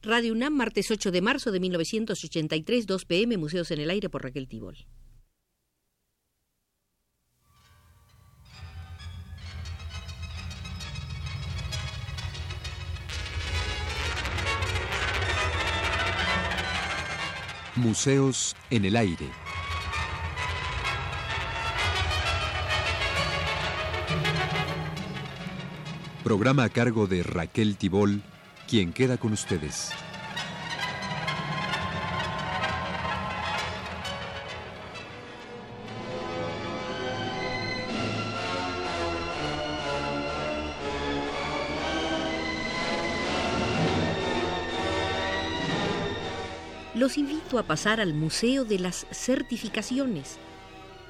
Radio UNAM, martes 8 de marzo de 1983, 2 pm, Museos en el Aire por Raquel Tibol. Museos en el Aire. Programa a cargo de Raquel Tibol, quien queda con ustedes. Los invito a pasar al Museo de las Certificaciones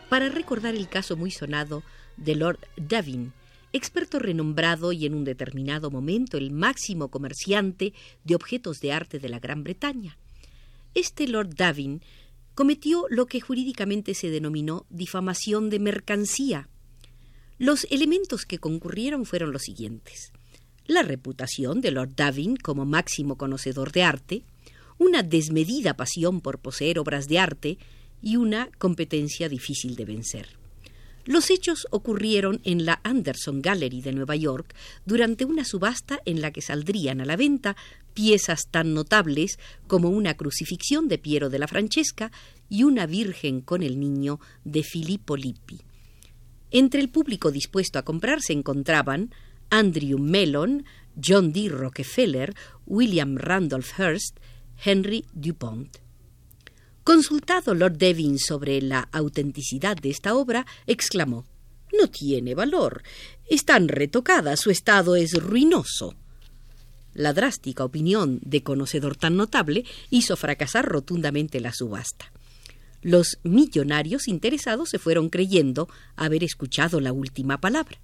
para recordar el caso muy sonado de Lord Davin, experto renombrado y en un determinado momento el máximo comerciante de objetos de arte de la Gran Bretaña. Este Lord Davin cometió lo que jurídicamente se denominó difamación de mercancía. Los elementos que concurrieron fueron los siguientes. La reputación de Lord Davin como máximo conocedor de arte, una desmedida pasión por poseer obras de arte y una competencia difícil de vencer. Los hechos ocurrieron en la Anderson Gallery de Nueva York durante una subasta en la que saldrían a la venta piezas tan notables como una crucifixión de Piero de la Francesca y una Virgen con el Niño de Filippo Lippi. Entre el público dispuesto a comprar se encontraban Andrew Mellon, John D. Rockefeller, William Randolph Hearst, Henry Dupont. Consultado Lord Devon sobre la autenticidad de esta obra, exclamó No tiene valor. Están retocadas, su estado es ruinoso. La drástica opinión de conocedor tan notable hizo fracasar rotundamente la subasta. Los millonarios interesados se fueron creyendo haber escuchado la última palabra.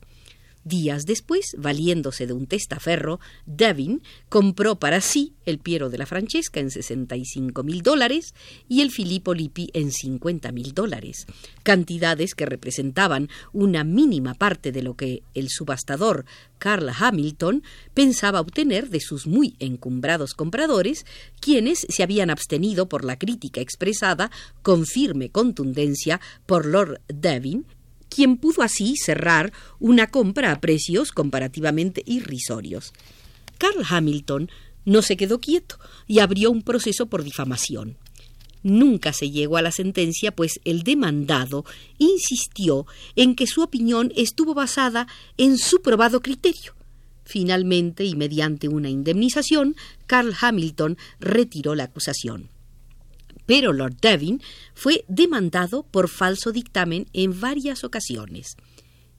Días después, valiéndose de un testaferro, Devin compró para sí el Piero de la Francesca en 65 mil dólares y el Filippo Lippi en 50 mil dólares, cantidades que representaban una mínima parte de lo que el subastador Carl Hamilton pensaba obtener de sus muy encumbrados compradores, quienes se habían abstenido por la crítica expresada con firme contundencia por Lord Devin quien pudo así cerrar una compra a precios comparativamente irrisorios. Carl Hamilton no se quedó quieto y abrió un proceso por difamación. Nunca se llegó a la sentencia, pues el demandado insistió en que su opinión estuvo basada en su probado criterio. Finalmente, y mediante una indemnización, Carl Hamilton retiró la acusación pero Lord Devin fue demandado por falso dictamen en varias ocasiones.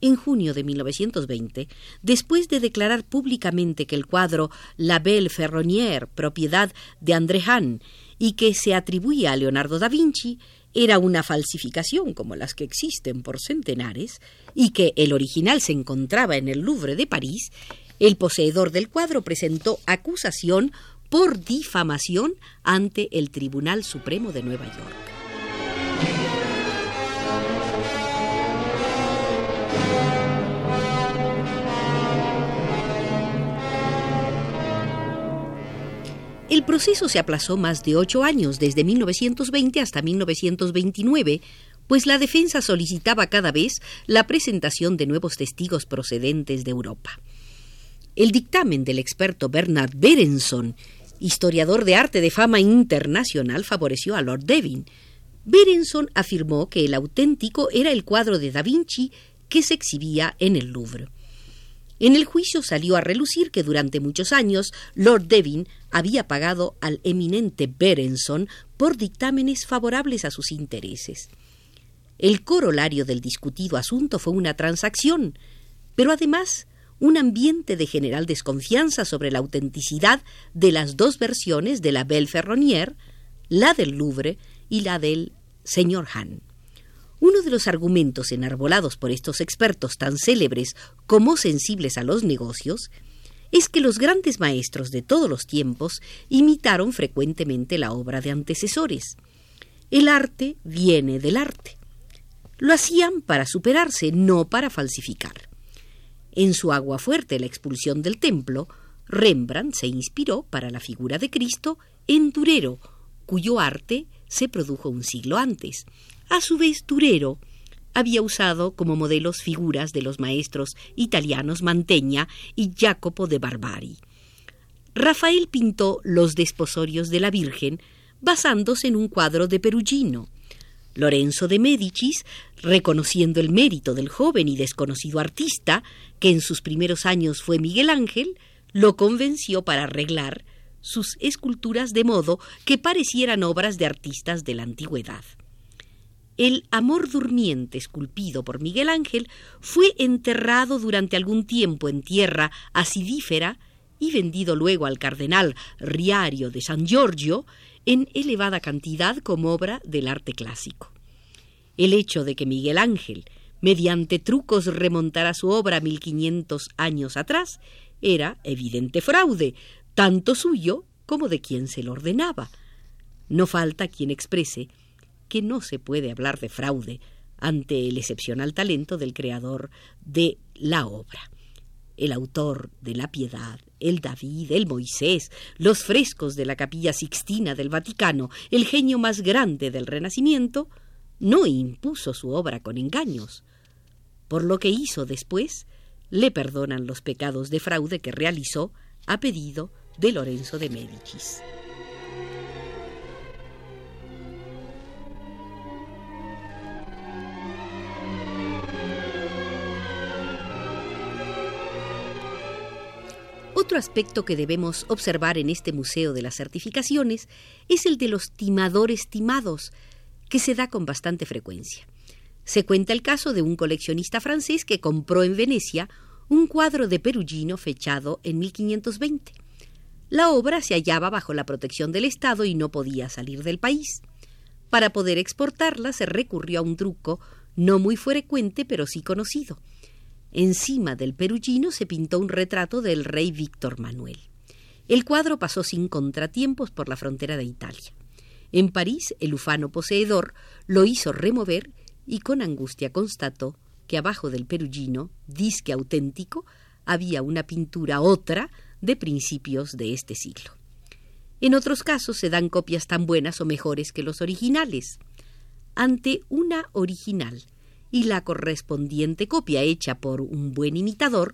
En junio de 1920, después de declarar públicamente que el cuadro La Belle Ferronnière, propiedad de André Hahn, y que se atribuía a Leonardo da Vinci, era una falsificación como las que existen por centenares, y que el original se encontraba en el Louvre de París, el poseedor del cuadro presentó acusación por difamación ante el Tribunal Supremo de Nueva York. El proceso se aplazó más de ocho años, desde 1920 hasta 1929, pues la defensa solicitaba cada vez la presentación de nuevos testigos procedentes de Europa. El dictamen del experto Bernard Berenson, historiador de arte de fama internacional, favoreció a Lord Devin. Berenson afirmó que el auténtico era el cuadro de Da Vinci que se exhibía en el Louvre. En el juicio salió a relucir que durante muchos años Lord Devin había pagado al eminente Berenson por dictámenes favorables a sus intereses. El corolario del discutido asunto fue una transacción, pero además un ambiente de general desconfianza sobre la autenticidad de las dos versiones de la Belle Ferronnière, la del Louvre y la del señor Hahn. Uno de los argumentos enarbolados por estos expertos tan célebres como sensibles a los negocios es que los grandes maestros de todos los tiempos imitaron frecuentemente la obra de antecesores. El arte viene del arte. Lo hacían para superarse, no para falsificar. En su agua fuerte, la expulsión del templo, Rembrandt se inspiró para la figura de Cristo en Durero, cuyo arte se produjo un siglo antes. A su vez, Durero había usado como modelos figuras de los maestros italianos Mantegna y Jacopo de Barbari. Rafael pintó los desposorios de la Virgen basándose en un cuadro de Perugino. Lorenzo de Médicis, reconociendo el mérito del joven y desconocido artista, que en sus primeros años fue Miguel Ángel, lo convenció para arreglar sus esculturas de modo que parecieran obras de artistas de la antigüedad. El amor durmiente esculpido por Miguel Ángel fue enterrado durante algún tiempo en tierra acidífera y vendido luego al cardenal Riario de San Giorgio en elevada cantidad como obra del arte clásico. El hecho de que Miguel Ángel, mediante trucos, remontara su obra 1500 años atrás, era evidente fraude, tanto suyo como de quien se lo ordenaba. No falta quien exprese que no se puede hablar de fraude ante el excepcional talento del creador de la obra. El autor de la Piedad, el David, el Moisés, los frescos de la capilla sixtina del Vaticano, el genio más grande del Renacimiento, no impuso su obra con engaños. Por lo que hizo después, le perdonan los pecados de fraude que realizó a pedido de Lorenzo de Médicis. Otro aspecto que debemos observar en este Museo de las Certificaciones es el de los timadores timados, que se da con bastante frecuencia. Se cuenta el caso de un coleccionista francés que compró en Venecia un cuadro de Perugino fechado en 1520. La obra se hallaba bajo la protección del Estado y no podía salir del país. Para poder exportarla se recurrió a un truco no muy frecuente pero sí conocido. Encima del Perugino se pintó un retrato del rey Víctor Manuel. El cuadro pasó sin contratiempos por la frontera de Italia. En París, el ufano poseedor lo hizo remover y con angustia constató que abajo del perugino, disque auténtico, había una pintura otra de principios de este siglo. En otros casos se dan copias tan buenas o mejores que los originales. Ante una original y la correspondiente copia hecha por un buen imitador,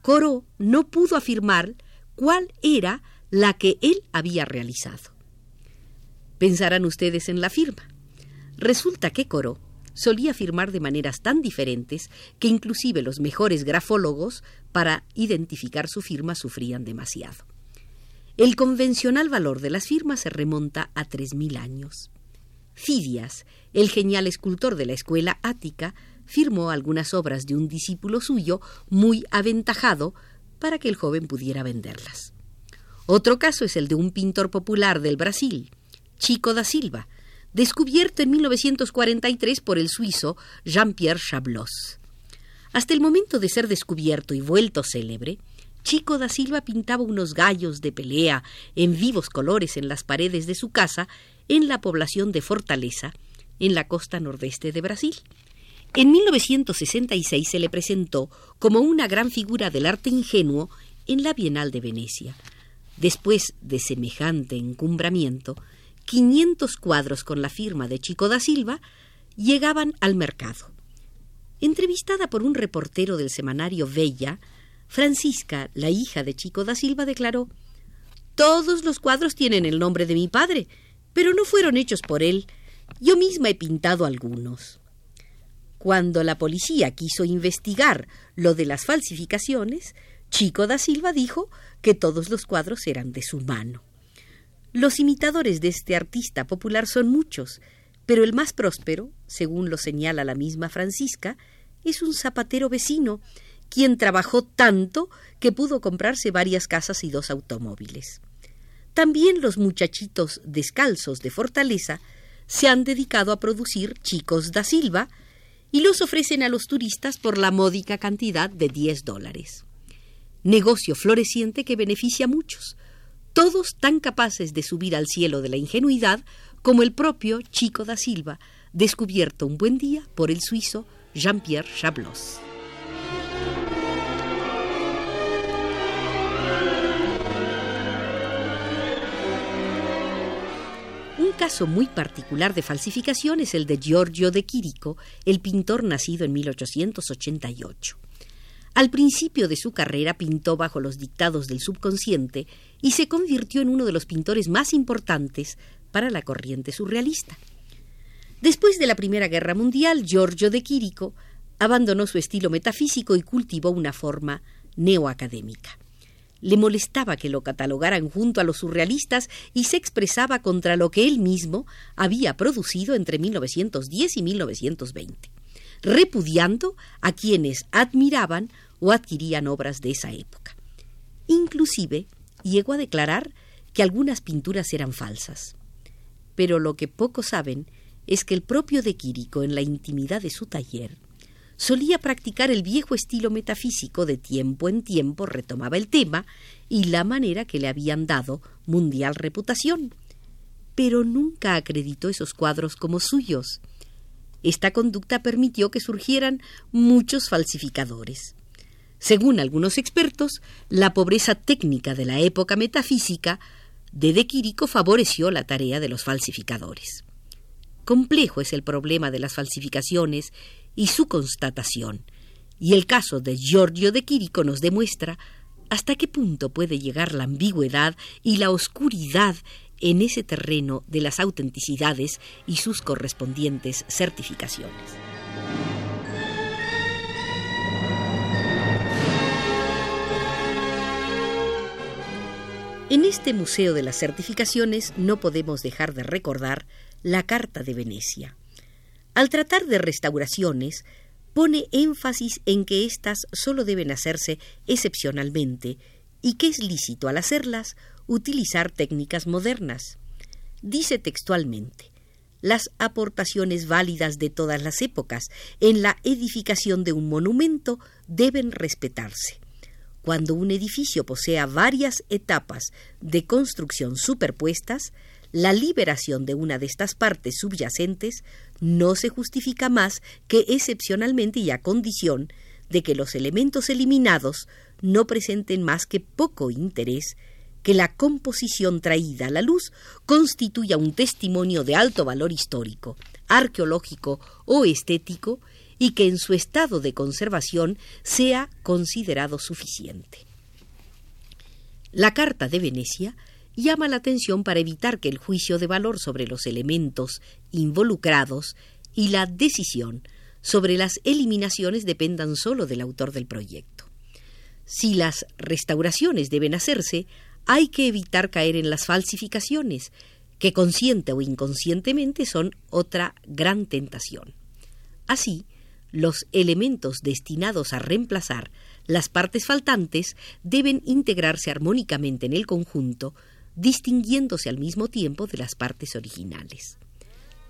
Corot no pudo afirmar cuál era la que él había realizado. Pensarán ustedes en la firma. Resulta que Corot solía firmar de maneras tan diferentes que inclusive los mejores grafólogos para identificar su firma sufrían demasiado. El convencional valor de las firmas se remonta a tres mil años. Fidias, el genial escultor de la escuela ática, firmó algunas obras de un discípulo suyo muy aventajado para que el joven pudiera venderlas. Otro caso es el de un pintor popular del Brasil, Chico da Silva, descubierto en 1943 por el suizo Jean-Pierre Chablos. Hasta el momento de ser descubierto y vuelto célebre, Chico da Silva pintaba unos gallos de pelea en vivos colores en las paredes de su casa en la población de Fortaleza, en la costa nordeste de Brasil. En 1966 se le presentó como una gran figura del arte ingenuo en la Bienal de Venecia. Después de semejante encumbramiento, 500 cuadros con la firma de Chico da Silva llegaban al mercado. Entrevistada por un reportero del semanario Bella, Francisca, la hija de Chico da Silva, declaró Todos los cuadros tienen el nombre de mi padre, pero no fueron hechos por él. Yo misma he pintado algunos. Cuando la policía quiso investigar lo de las falsificaciones, Chico da Silva dijo que todos los cuadros eran de su mano. Los imitadores de este artista popular son muchos, pero el más próspero, según lo señala la misma Francisca, es un zapatero vecino, quien trabajó tanto que pudo comprarse varias casas y dos automóviles. También los muchachitos descalzos de Fortaleza se han dedicado a producir chicos da Silva y los ofrecen a los turistas por la módica cantidad de 10 dólares. Negocio floreciente que beneficia a muchos, todos tan capaces de subir al cielo de la ingenuidad como el propio Chico da Silva, descubierto un buen día por el suizo Jean-Pierre Chablos. Caso muy particular de falsificación es el de Giorgio de Chirico, el pintor nacido en 1888. Al principio de su carrera pintó bajo los dictados del subconsciente y se convirtió en uno de los pintores más importantes para la corriente surrealista. Después de la Primera Guerra Mundial, Giorgio de Chirico abandonó su estilo metafísico y cultivó una forma neoacadémica. Le molestaba que lo catalogaran junto a los surrealistas y se expresaba contra lo que él mismo había producido entre 1910 y 1920, repudiando a quienes admiraban o adquirían obras de esa época. Inclusive llegó a declarar que algunas pinturas eran falsas. Pero lo que pocos saben es que el propio de Quirico, en la intimidad de su taller, solía practicar el viejo estilo metafísico de tiempo en tiempo retomaba el tema y la manera que le habían dado mundial reputación, pero nunca acreditó esos cuadros como suyos. Esta conducta permitió que surgieran muchos falsificadores. Según algunos expertos, la pobreza técnica de la época metafísica de De Quirico favoreció la tarea de los falsificadores. Complejo es el problema de las falsificaciones y su constatación. Y el caso de Giorgio de Quirico nos demuestra hasta qué punto puede llegar la ambigüedad y la oscuridad en ese terreno de las autenticidades y sus correspondientes certificaciones. En este Museo de las Certificaciones no podemos dejar de recordar la Carta de Venecia. Al tratar de restauraciones, pone énfasis en que éstas solo deben hacerse excepcionalmente y que es lícito al hacerlas utilizar técnicas modernas. Dice textualmente las aportaciones válidas de todas las épocas en la edificación de un monumento deben respetarse. Cuando un edificio posea varias etapas de construcción superpuestas, la liberación de una de estas partes subyacentes no se justifica más que excepcionalmente y a condición de que los elementos eliminados no presenten más que poco interés, que la composición traída a la luz constituya un testimonio de alto valor histórico, arqueológico o estético y que en su estado de conservación sea considerado suficiente. La Carta de Venecia llama la atención para evitar que el juicio de valor sobre los elementos involucrados y la decisión sobre las eliminaciones dependan solo del autor del proyecto. Si las restauraciones deben hacerse, hay que evitar caer en las falsificaciones, que consciente o inconscientemente son otra gran tentación. Así, los elementos destinados a reemplazar las partes faltantes deben integrarse armónicamente en el conjunto distinguiéndose al mismo tiempo de las partes originales.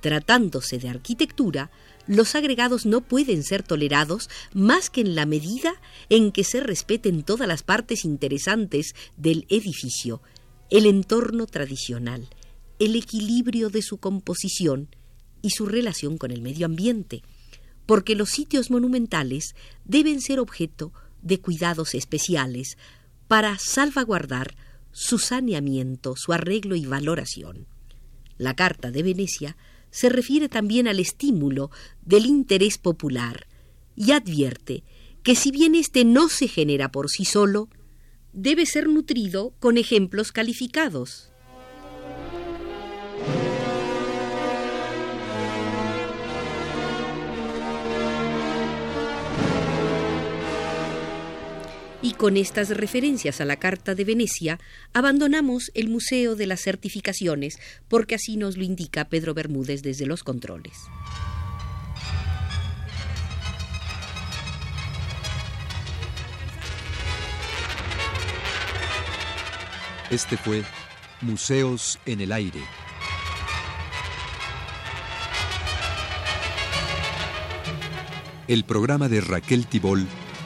Tratándose de arquitectura, los agregados no pueden ser tolerados más que en la medida en que se respeten todas las partes interesantes del edificio, el entorno tradicional, el equilibrio de su composición y su relación con el medio ambiente, porque los sitios monumentales deben ser objeto de cuidados especiales para salvaguardar su saneamiento, su arreglo y valoración. La Carta de Venecia se refiere también al estímulo del interés popular y advierte que si bien éste no se genera por sí solo, debe ser nutrido con ejemplos calificados. Y con estas referencias a la Carta de Venecia, abandonamos el Museo de las Certificaciones, porque así nos lo indica Pedro Bermúdez desde los controles. Este fue Museos en el Aire. El programa de Raquel Tibol